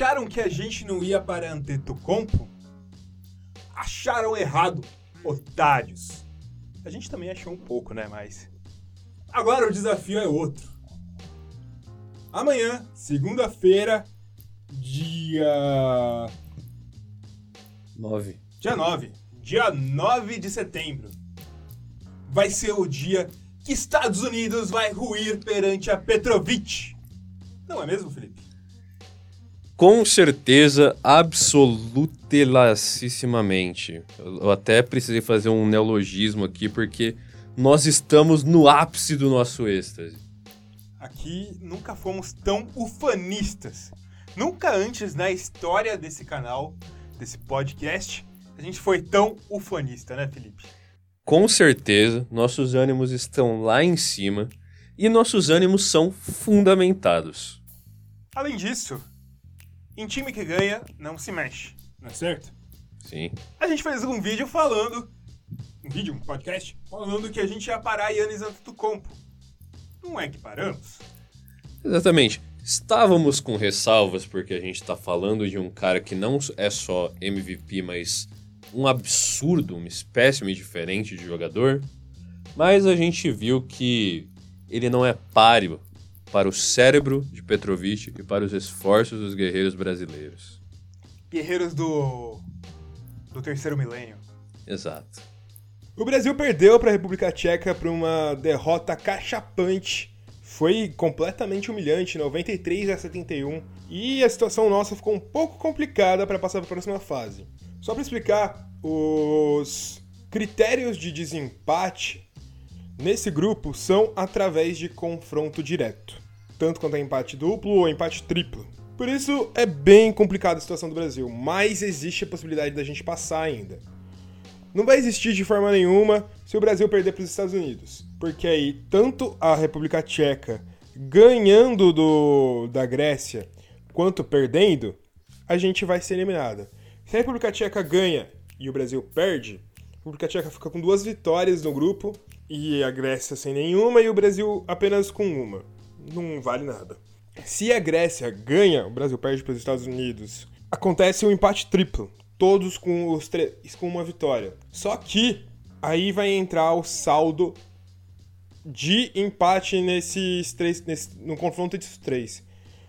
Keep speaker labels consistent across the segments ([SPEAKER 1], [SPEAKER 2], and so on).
[SPEAKER 1] Acharam que a gente não ia para Antetokounmpo? Acharam errado, otários. A gente também achou um pouco, né? Mas agora o desafio é outro. Amanhã, segunda-feira, dia
[SPEAKER 2] 9.
[SPEAKER 1] Dia 9. Dia 9 de setembro. Vai ser o dia que Estados Unidos vai ruir perante a Petrovic. Não é mesmo, Felipe?
[SPEAKER 2] Com certeza, absolutelassimamente. Eu até precisei fazer um neologismo aqui porque nós estamos no ápice do nosso êxtase.
[SPEAKER 1] Aqui nunca fomos tão ufanistas. Nunca antes na história desse canal, desse podcast, a gente foi tão ufanista, né, Felipe?
[SPEAKER 2] Com certeza, nossos ânimos estão lá em cima e nossos ânimos são fundamentados.
[SPEAKER 1] Além disso, em time que ganha, não se mexe, não é certo?
[SPEAKER 2] Sim.
[SPEAKER 1] A gente fez um vídeo falando, um vídeo, um podcast, falando que a gente ia parar Yannis Antetokounmpo. Não é que paramos?
[SPEAKER 2] Exatamente. Estávamos com ressalvas porque a gente está falando de um cara que não é só MVP, mas um absurdo, uma espécime diferente de jogador. Mas a gente viu que ele não é páreo para o cérebro de Petrovic e para os esforços dos guerreiros brasileiros.
[SPEAKER 1] Guerreiros do do terceiro milênio.
[SPEAKER 2] Exato.
[SPEAKER 1] O Brasil perdeu para a República Tcheca por uma derrota cachapante. Foi completamente humilhante, 93 a 71, e a situação nossa ficou um pouco complicada para passar para a próxima fase. Só para explicar, os critérios de desempate nesse grupo são através de confronto direto, tanto quanto é empate duplo ou empate triplo. Por isso é bem complicada a situação do Brasil, mas existe a possibilidade da gente passar ainda. Não vai existir de forma nenhuma se o Brasil perder para os Estados Unidos, porque aí tanto a República Tcheca ganhando do, da Grécia quanto perdendo, a gente vai ser eliminada. Se a República Tcheca ganha e o Brasil perde, a República Tcheca fica com duas vitórias no grupo e a Grécia sem nenhuma e o Brasil apenas com uma. Não vale nada. Se a Grécia ganha, o Brasil perde para os Estados Unidos, acontece um empate triplo, todos com os três com uma vitória. Só que aí vai entrar o saldo de empate nesses três, nesse, no confronto entre os três.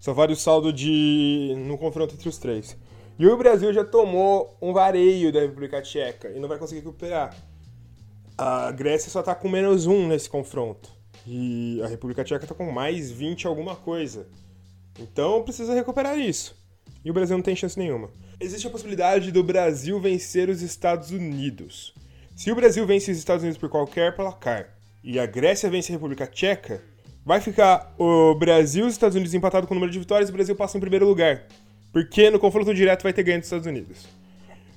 [SPEAKER 1] Só vale o saldo de no confronto entre os três. E o Brasil já tomou um vareio da República Tcheca e não vai conseguir recuperar. A Grécia só tá com menos um nesse confronto. E a República Tcheca tá com mais 20 alguma coisa. Então precisa recuperar isso. E o Brasil não tem chance nenhuma. Existe a possibilidade do Brasil vencer os Estados Unidos. Se o Brasil vence os Estados Unidos por qualquer placar e a Grécia vence a República Tcheca, vai ficar o Brasil e os Estados Unidos empatados com o número de vitórias e o Brasil passa em primeiro lugar. Porque no confronto direto vai ter ganho dos Estados Unidos.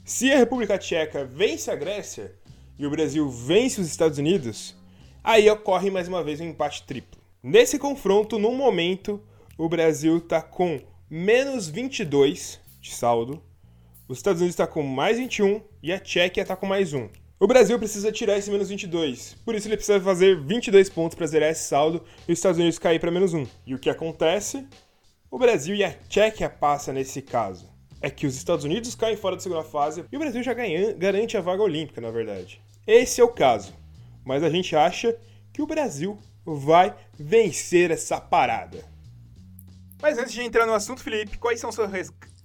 [SPEAKER 1] Se a República Tcheca vence a Grécia e o Brasil vence os Estados Unidos, aí ocorre mais uma vez um empate triplo. Nesse confronto, no momento, o Brasil está com menos 22 de saldo, os Estados Unidos está com mais 21 e a Tchequia está com mais 1. O Brasil precisa tirar esse menos 22, por isso ele precisa fazer 22 pontos para zerar esse saldo e os Estados Unidos cair para menos 1. E o que acontece? O Brasil e a Tchequia passa nesse caso. É que os Estados Unidos caem fora da segunda fase e o Brasil já ganha, garante a vaga olímpica, na verdade. Esse é o caso. Mas a gente acha que o Brasil vai vencer essa parada. Mas antes de entrar no assunto, Felipe, quais são seus,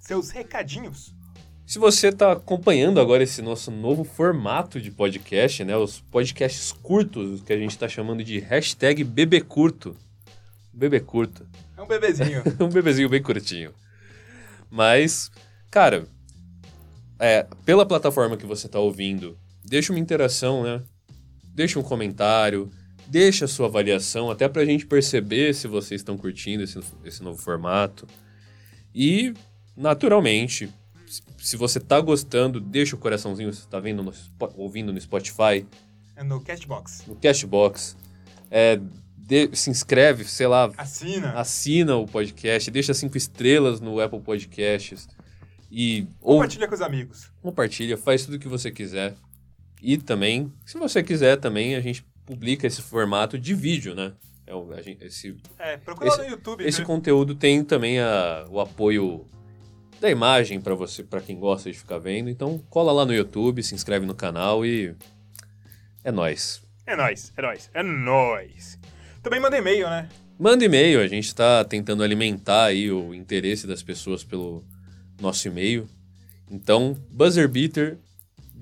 [SPEAKER 1] seus recadinhos?
[SPEAKER 2] Se você está acompanhando agora esse nosso novo formato de podcast, né, os podcasts curtos, que a gente está chamando de hashtag bebecurto. Bebê curto.
[SPEAKER 1] É um bebezinho.
[SPEAKER 2] um bebezinho bem curtinho. Mas, cara, é, pela plataforma que você está ouvindo, deixa uma interação, né? Deixa um comentário, deixa a sua avaliação, até para a gente perceber se vocês estão curtindo esse, esse novo formato. E, naturalmente, se você tá gostando, deixa o coraçãozinho, você tá vendo no, ouvindo no Spotify.
[SPEAKER 1] É no Castbox.
[SPEAKER 2] No Castbox. É, de, se inscreve, sei lá.
[SPEAKER 1] Assina.
[SPEAKER 2] Assina o podcast, deixa cinco estrelas no Apple Podcasts. E,
[SPEAKER 1] compartilha ou, com os amigos.
[SPEAKER 2] Compartilha, faz tudo o que você quiser. E também, se você quiser também, a gente publica esse formato de vídeo, né? É,
[SPEAKER 1] o,
[SPEAKER 2] a gente, esse,
[SPEAKER 1] é procura esse, no YouTube.
[SPEAKER 2] Esse né? conteúdo tem também a, o apoio da imagem para você, para quem gosta de ficar vendo. Então, cola lá no YouTube, se inscreve no canal e é nós.
[SPEAKER 1] É nós, é nós, é nós. Também manda e-mail, né?
[SPEAKER 2] Manda e-mail, a gente está tentando alimentar aí o interesse das pessoas pelo nosso e-mail. Então,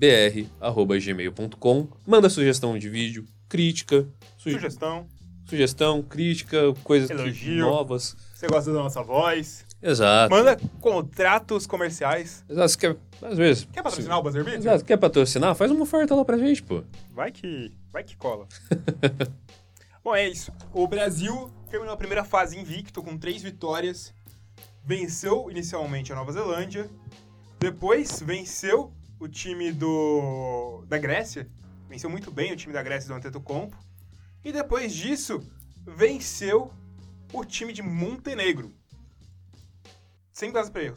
[SPEAKER 2] buzzerbeaterbr@gmail.com. Manda sugestão de vídeo, crítica,
[SPEAKER 1] suge sugestão,
[SPEAKER 2] sugestão, crítica, coisas Elogio. novas.
[SPEAKER 1] Você gosta da nossa voz?
[SPEAKER 2] Exato.
[SPEAKER 1] Manda contratos comerciais.
[SPEAKER 2] Exato, quer, às vezes.
[SPEAKER 1] Quer patrocinar o Buzzer Beat?
[SPEAKER 2] Exato, quer patrocinar? Faz uma oferta lá pra gente, pô.
[SPEAKER 1] Vai que, vai que cola. Bom, é isso. O Brasil terminou a primeira fase invicto com três vitórias. Venceu inicialmente a Nova Zelândia. Depois venceu o time do da Grécia. Venceu muito bem o time da Grécia do Antetokounmpo. E depois disso, venceu o time de Montenegro. Sem base pra erro.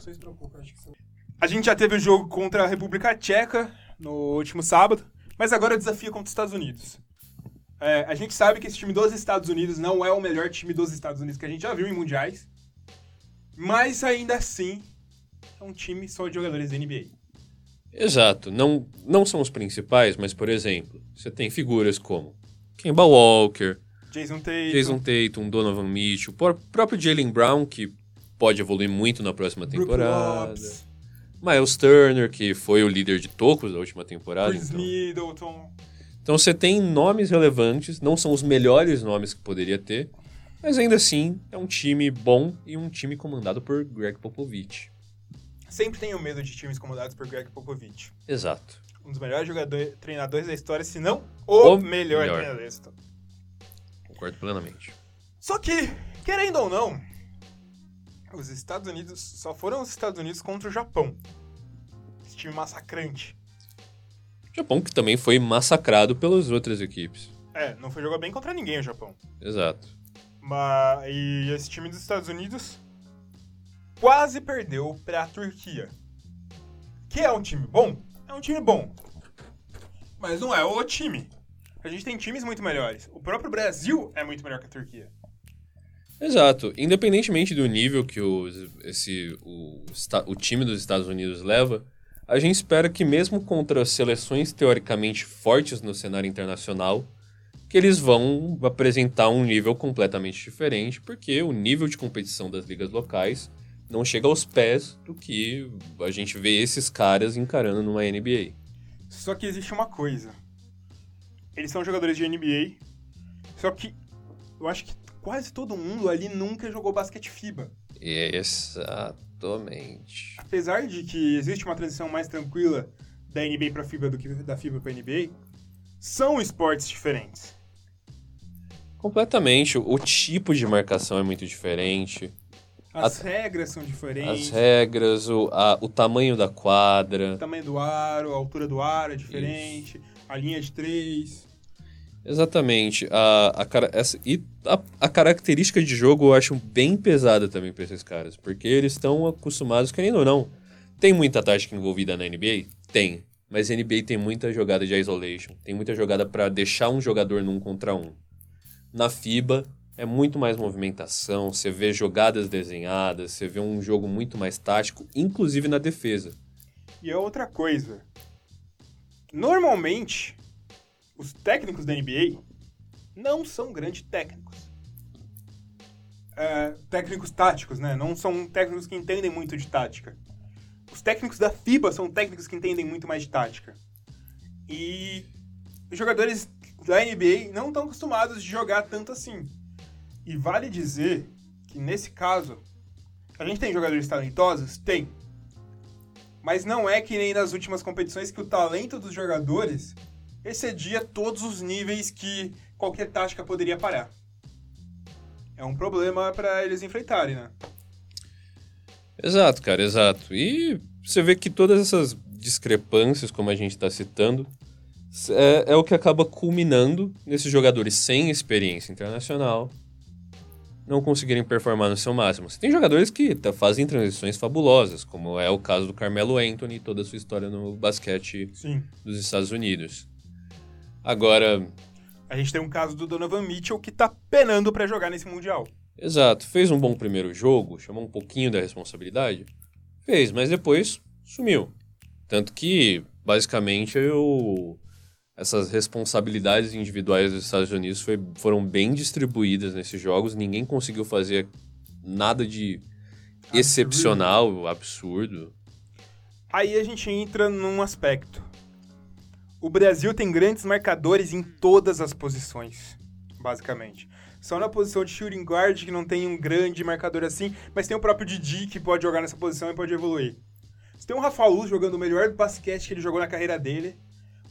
[SPEAKER 1] A gente já teve o um jogo contra a República Tcheca no último sábado, mas agora o desafio contra os Estados Unidos. É, a gente sabe que esse time dos Estados Unidos não é o melhor time dos Estados Unidos que a gente já viu em mundiais, mas ainda assim é um time só de jogadores da NBA.
[SPEAKER 2] Exato. Não, não são os principais, mas, por exemplo, você tem figuras como Kemba Walker,
[SPEAKER 1] Jason Tatum,
[SPEAKER 2] Jason Tatum Donovan Mitchell, o próprio Jalen Brown, que pode evoluir muito na próxima temporada. Miles Turner, que foi o líder de tocos da última temporada.
[SPEAKER 1] Chris então. Middleton.
[SPEAKER 2] Então você tem nomes relevantes, não são os melhores nomes que poderia ter, mas ainda assim é um time bom e um time comandado por Greg Popovich.
[SPEAKER 1] Sempre tenho medo de times comandados por Greg Popovich.
[SPEAKER 2] Exato.
[SPEAKER 1] Um dos melhores jogadores, treinadores da história, se não o, o melhor, melhor treinador da história.
[SPEAKER 2] Concordo plenamente.
[SPEAKER 1] Só que, querendo ou não, os Estados Unidos só foram os Estados Unidos contra o Japão. Esse time massacrante.
[SPEAKER 2] Japão que também foi massacrado pelas outras equipes.
[SPEAKER 1] É, não foi jogar bem contra ninguém o Japão.
[SPEAKER 2] Exato.
[SPEAKER 1] Mas e esse time dos Estados Unidos quase perdeu para a Turquia. Que é um time bom? É um time bom. Mas não é o time. A gente tem times muito melhores. O próprio Brasil é muito melhor que a Turquia.
[SPEAKER 2] Exato. Independentemente do nível que o, esse, o, o time dos Estados Unidos leva, a gente espera que mesmo contra seleções teoricamente fortes no cenário internacional, que eles vão apresentar um nível completamente diferente, porque o nível de competição das ligas locais não chega aos pés do que a gente vê esses caras encarando numa NBA.
[SPEAKER 1] Só que existe uma coisa. Eles são jogadores de NBA, só que eu acho que quase todo mundo ali nunca jogou basquete FIBA.
[SPEAKER 2] Exatamente.
[SPEAKER 1] Apesar de que existe uma transição mais tranquila da NBA para FIBA do que da FIBA para NBA, são esportes diferentes.
[SPEAKER 2] Completamente. O tipo de marcação é muito diferente.
[SPEAKER 1] As a, regras são diferentes.
[SPEAKER 2] As regras, o, a, o tamanho da quadra.
[SPEAKER 1] O tamanho do aro, a altura do aro é diferente. Isso. A linha de três.
[SPEAKER 2] Exatamente. A, a, essa, e a, a, característica de jogo eu acho bem pesada também para esses caras. Porque eles estão acostumados, querendo ou não. Tem muita tática envolvida na NBA? Tem. Mas a NBA tem muita jogada de isolation. Tem muita jogada para deixar um jogador num contra um. Na FIBA é muito mais movimentação, você vê jogadas desenhadas, você vê um jogo muito mais tático, inclusive na defesa.
[SPEAKER 1] E é outra coisa. Normalmente, os técnicos da NBA não são grandes técnicos. É, técnicos táticos, né? Não são técnicos que entendem muito de tática. Os técnicos da FIBA são técnicos que entendem muito mais de tática. E os jogadores da NBA não estão acostumados de jogar tanto assim. E vale dizer que nesse caso, a gente tem jogadores talentosos? Tem. Mas não é que nem nas últimas competições que o talento dos jogadores excedia todos os níveis que qualquer tática poderia parar. É um problema para eles enfrentarem, né?
[SPEAKER 2] Exato, cara, exato. E você vê que todas essas discrepâncias, como a gente está citando, é, é, o que acaba culminando nesses jogadores sem experiência internacional não conseguirem performar no seu máximo. Você tem jogadores que fazem transições fabulosas, como é o caso do Carmelo Anthony e toda a sua história no basquete
[SPEAKER 1] Sim.
[SPEAKER 2] dos Estados Unidos. Agora.
[SPEAKER 1] A gente tem um caso do Donovan Mitchell que tá penando para jogar nesse Mundial.
[SPEAKER 2] Exato. Fez um bom primeiro jogo, chamou um pouquinho da responsabilidade. Fez, mas depois sumiu. Tanto que, basicamente, eu... essas responsabilidades individuais dos Estados Unidos foi, foram bem distribuídas nesses jogos. Ninguém conseguiu fazer nada de absurdo. excepcional, absurdo.
[SPEAKER 1] Aí a gente entra num aspecto. O Brasil tem grandes marcadores em todas as posições, basicamente. Só na posição de shooting guard que não tem um grande marcador assim, mas tem o próprio Didi que pode jogar nessa posição e pode evoluir. Você tem o Rafa Luz jogando o melhor basquete que ele jogou na carreira dele,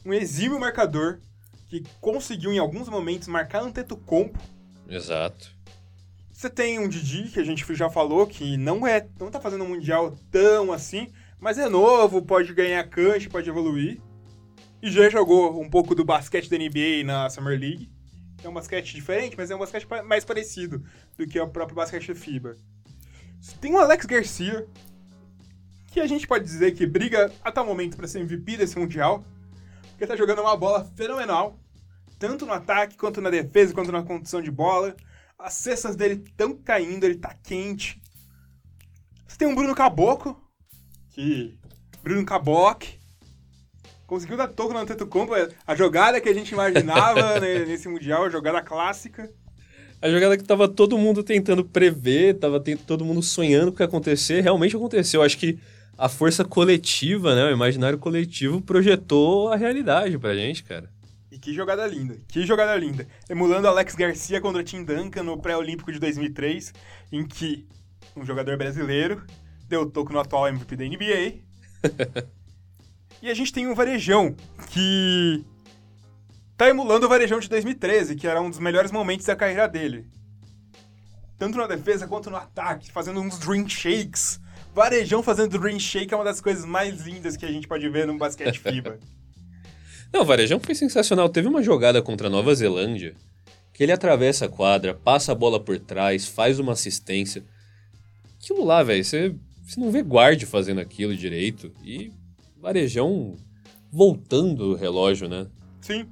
[SPEAKER 1] um exímio marcador que conseguiu em alguns momentos marcar Antetokounmpo.
[SPEAKER 2] Exato.
[SPEAKER 1] Você tem um Didi que a gente já falou que não é, não tá fazendo um mundial tão assim, mas é novo, pode ganhar cancha, pode evoluir. E já jogou um pouco do basquete da NBA na Summer League. É um basquete diferente, mas é um basquete mais parecido do que o próprio basquete da FIBA. Tem o Alex Garcia, que a gente pode dizer que briga até o momento para ser MVP desse Mundial, porque tá jogando uma bola fenomenal, tanto no ataque, quanto na defesa, quanto na condição de bola. As cestas dele estão caindo, ele tá quente. Você tem um Bruno Caboclo, que... Bruno Caboclo, conseguiu dar toco no Antetokounmpo, a jogada que a gente imaginava né, nesse Mundial, a jogada clássica.
[SPEAKER 2] A jogada que tava todo mundo tentando prever, tava todo mundo sonhando o que ia acontecer, realmente aconteceu. Acho que a força coletiva, né, o imaginário coletivo projetou a realidade pra gente, cara.
[SPEAKER 1] E que jogada linda, que jogada linda. Emulando Alex Garcia contra Tim Duncan no pré-olímpico de 2003, em que um jogador brasileiro deu toco no atual MVP da NBA E a gente tem um varejão que tá emulando o varejão de 2013, que era um dos melhores momentos da carreira dele. Tanto na defesa quanto no ataque, fazendo uns dream shakes. Varejão fazendo dream shake é uma das coisas mais lindas que a gente pode ver no basquete FIBA.
[SPEAKER 2] Não, o Varejão foi sensacional. Teve uma jogada contra a Nova Zelândia que ele atravessa a quadra, passa a bola por trás, faz uma assistência. Aquilo lá, velho, você, não vê guarde fazendo aquilo direito. E Varejão voltando o relógio, né?
[SPEAKER 1] Sim.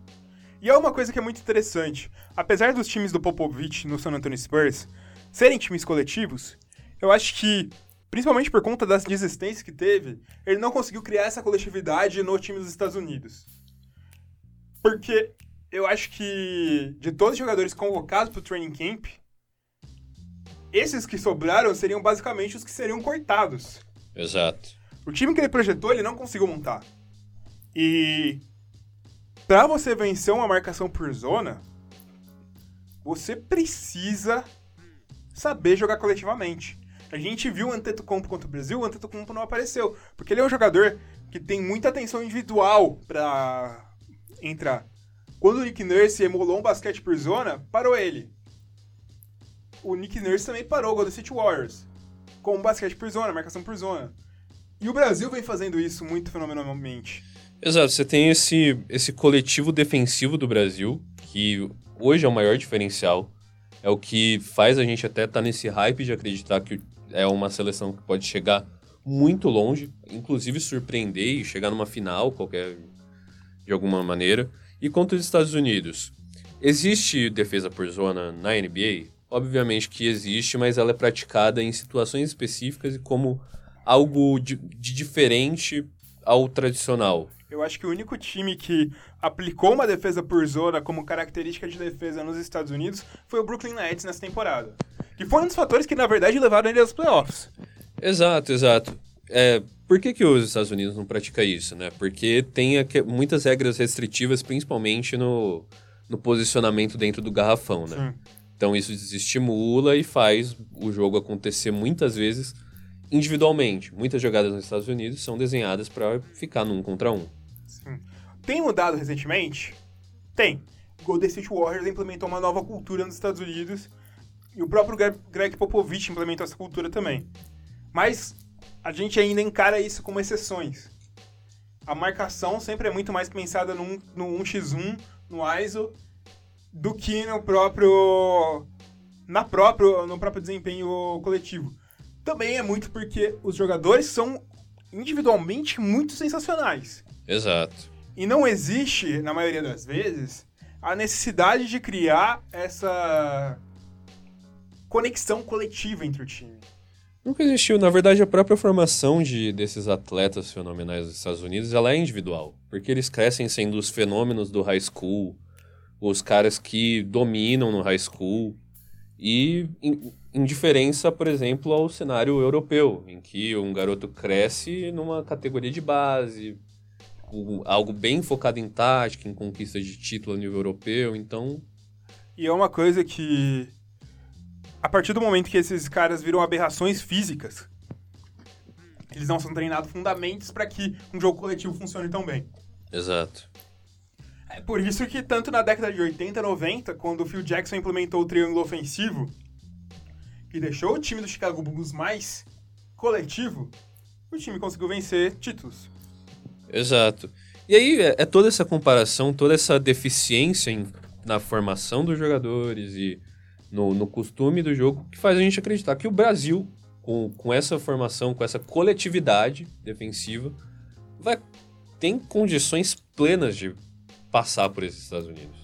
[SPEAKER 1] E é uma coisa que é muito interessante. Apesar dos times do Popovich no San Antonio Spurs serem times coletivos, eu acho que, principalmente por conta das desistências que teve, ele não conseguiu criar essa coletividade no time dos Estados Unidos. Porque eu acho que de todos os jogadores convocados para o training camp, esses que sobraram seriam basicamente os que seriam cortados.
[SPEAKER 2] Exato.
[SPEAKER 1] O time que ele projetou, ele não conseguiu montar. E para você vencer uma marcação por zona, você precisa saber jogar coletivamente. A gente viu o Antetokounmpo contra o Brasil, o Antetokounmpo não apareceu, porque ele é um jogador que tem muita atenção individual para entrar. Quando o Nick Nurse emulou um basquete por zona, parou ele. O Nick Nurse também parou o Golden State Warriors com um basquete por zona, marcação por zona. E o Brasil vem fazendo isso muito fenomenalmente.
[SPEAKER 2] Exato, você tem esse, esse coletivo defensivo do Brasil, que hoje é o maior diferencial. É o que faz a gente até estar tá nesse hype de acreditar que é uma seleção que pode chegar muito longe, inclusive surpreender e chegar numa final qualquer de alguma maneira. E contra os Estados Unidos, existe defesa por zona na NBA? Obviamente que existe, mas ela é praticada em situações específicas e como algo de, de diferente ao tradicional.
[SPEAKER 1] Eu acho que o único time que aplicou uma defesa por zona como característica de defesa nos Estados Unidos foi o Brooklyn Nets nessa temporada. Que foi um dos fatores que, na verdade, levaram ele aos playoffs.
[SPEAKER 2] Exato, exato. É, por que, que os Estados Unidos não praticam isso, né? Porque tem muitas regras restritivas, principalmente no, no posicionamento dentro do garrafão, né? Sim. Então isso desestimula e faz o jogo acontecer muitas vezes individualmente. Muitas jogadas nos Estados Unidos são desenhadas para ficar num contra um.
[SPEAKER 1] Sim. Tem mudado recentemente? Tem. Golden State Warriors implementou uma nova cultura nos Estados Unidos e o próprio Greg Popovich implementou essa cultura também. Mas a gente ainda encara isso como exceções. A marcação sempre é muito mais pensada no, no 1x1, no ISO, do que no próprio na próprio no próprio desempenho coletivo também é muito porque os jogadores são individualmente muito sensacionais.
[SPEAKER 2] Exato.
[SPEAKER 1] E não existe, na maioria das vezes, a necessidade de criar essa conexão coletiva entre o time.
[SPEAKER 2] Nunca existiu. Na verdade, a própria formação de, desses atletas fenomenais dos Estados Unidos, ela é individual. Porque eles crescem sendo os fenômenos do high school, os caras que dominam no high school. E em, diferença, por exemplo, ao cenário europeu, em que um garoto cresce numa categoria de base, algo bem focado em tática, em conquista de título a nível europeu, então...
[SPEAKER 1] E é uma coisa que a partir do momento que esses caras viram aberrações físicas, eles não são treinados fundamentos para que um jogo coletivo funcione tão bem.
[SPEAKER 2] Exato.
[SPEAKER 1] É por isso que tanto na década de 80, 90, quando o Phil Jackson implementou o triângulo ofensivo, que deixou o time do Chicago Bulls mais coletivo, o time conseguiu vencer títulos.
[SPEAKER 2] Exato. E aí é, é toda essa comparação, toda essa deficiência em, na formação dos jogadores e no, no costume do jogo que faz a gente acreditar que o Brasil, com, com essa formação, com essa coletividade defensiva, vai tem condições plenas de passar por esses Estados Unidos.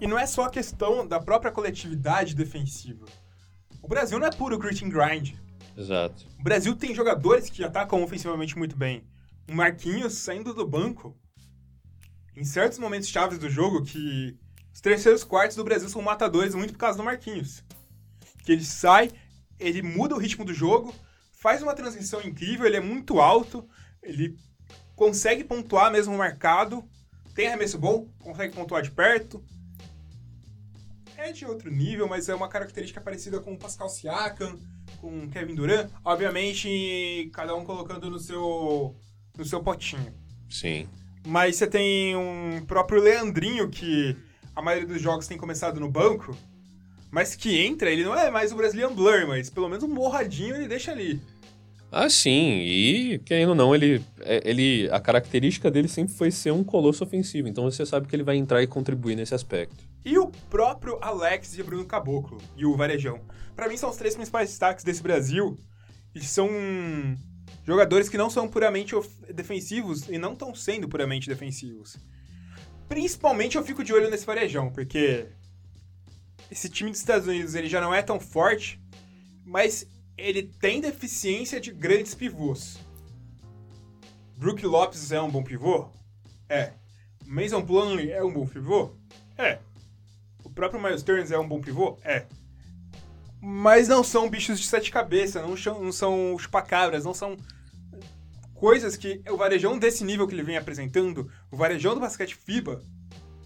[SPEAKER 1] E não é só a questão da própria coletividade defensiva. O Brasil não é puro grit and grind.
[SPEAKER 2] Exato.
[SPEAKER 1] O Brasil tem jogadores que atacam ofensivamente muito bem. O Marquinhos saindo do banco em certos momentos chaves do jogo que os terceiros quartos do Brasil são matadores muito por causa do Marquinhos. Que ele sai, ele muda o ritmo do jogo, faz uma transição incrível, ele é muito alto, ele consegue pontuar mesmo marcado, tem arremesso bom, consegue pontuar de perto. É de outro nível, mas é uma característica parecida com o Pascal Siakam, com o Kevin Durant. Obviamente, cada um colocando no seu, no seu potinho.
[SPEAKER 2] Sim.
[SPEAKER 1] Mas você tem um próprio Leandrinho que a maioria dos jogos tem começado no banco, mas que entra, ele não é mais o Brazilian Blur, mas pelo menos um morradinho ele deixa ali.
[SPEAKER 2] Ah, sim, e querendo ou não, ele, é, ele, a característica dele sempre foi ser um colosso ofensivo, então você sabe que ele vai entrar e contribuir nesse aspecto.
[SPEAKER 1] E o próprio Alex e Bruno Caboclo, e o Varejão. para mim são os três principais destaques desse Brasil, e são jogadores que não são puramente defensivos e não estão sendo puramente defensivos. Principalmente eu fico de olho nesse varejão, porque esse time dos Estados Unidos ele já não é tão forte, mas ele tem deficiência de grandes pivôs. Brook Lopes é um bom pivô? É. Mason Plumlee é um bom pivô? É. O próprio Miles Stearns é um bom pivô? É. Mas não são bichos de sete cabeças, não são, não são chupacabras, não são coisas que o varejão desse nível que ele vem apresentando, o varejão do basquete FIBA,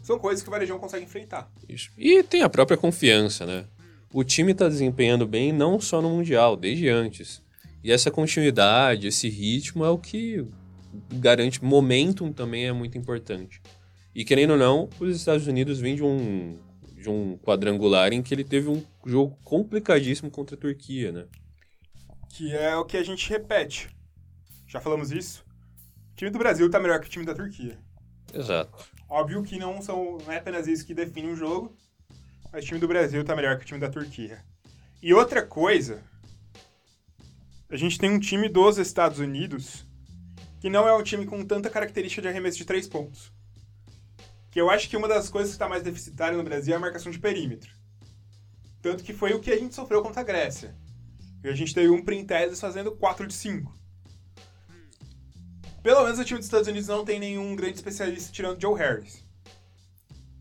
[SPEAKER 1] são coisas que o varejão consegue enfrentar.
[SPEAKER 2] Isso. E tem a própria confiança, né? O time está desempenhando bem não só no Mundial, desde antes. E essa continuidade, esse ritmo é o que garante. Momentum também é muito importante. E querendo ou não, os Estados Unidos vêm de um, de um quadrangular em que ele teve um jogo complicadíssimo contra a Turquia, né?
[SPEAKER 1] Que é o que a gente repete já falamos isso. O time do Brasil tá melhor que o time da Turquia.
[SPEAKER 2] Exato.
[SPEAKER 1] Óbvio que não, são, não é apenas isso que define um jogo, mas o time do Brasil tá melhor que o time da Turquia. E outra coisa, a gente tem um time dos Estados Unidos que não é um time com tanta característica de arremesso de três pontos. Que eu acho que uma das coisas que está mais deficitária no Brasil é a marcação de perímetro. Tanto que foi o que a gente sofreu contra a Grécia. E a gente teve um Printeses fazendo 4 de 5. Pelo menos o time dos Estados Unidos não tem nenhum grande especialista tirando Joe Harris.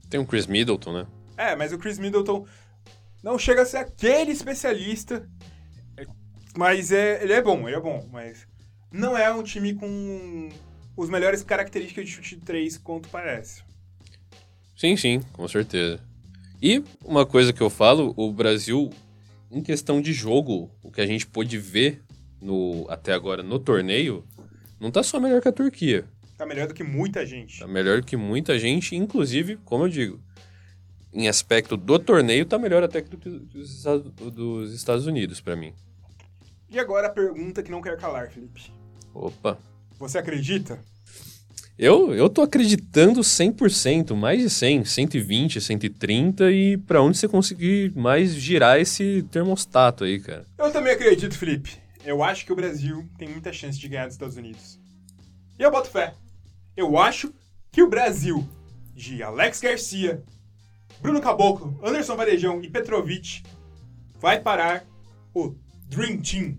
[SPEAKER 2] Tem o Chris Middleton, né?
[SPEAKER 1] É, mas o Chris Middleton não chega a ser aquele especialista. Mas é, ele é bom, ele é bom, mas não é um time com os melhores características de chute de 3 quanto parece.
[SPEAKER 2] Sim, sim, com certeza. E uma coisa que eu falo, o Brasil, em questão de jogo, o que a gente pôde ver no, até agora no torneio, não tá só melhor que a Turquia.
[SPEAKER 1] Tá melhor do que muita gente.
[SPEAKER 2] Tá melhor do que muita gente, inclusive, como eu digo, em aspecto do torneio, tá melhor até que do, dos, dos Estados Unidos, para mim.
[SPEAKER 1] E agora a pergunta que não quer calar, Felipe.
[SPEAKER 2] Opa.
[SPEAKER 1] Você acredita?
[SPEAKER 2] Eu, eu tô acreditando 100%, mais de 100, 120, 130 e para onde você conseguir mais girar esse termostato aí, cara.
[SPEAKER 1] Eu também acredito, Felipe eu acho que o Brasil tem muita chance de ganhar dos Estados Unidos. E eu boto fé. Eu acho que o Brasil, de Alex Garcia, Bruno Caboclo, Anderson Varejão e Petrovic, vai parar o Dream Team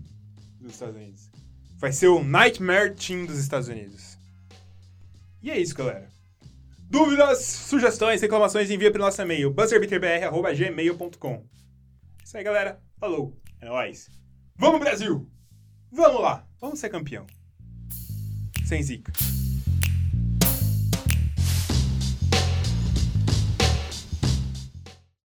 [SPEAKER 1] dos Estados Unidos. Vai ser o Nightmare Team dos Estados Unidos. E é isso, galera. Dúvidas, sugestões, reclamações, envia para o nosso e-mail, buzzerbeaterbr.gmail.com. Isso aí, galera. Falou. É nóis. Vamos, Brasil! Vamos lá. Vamos ser campeão. Sem zica.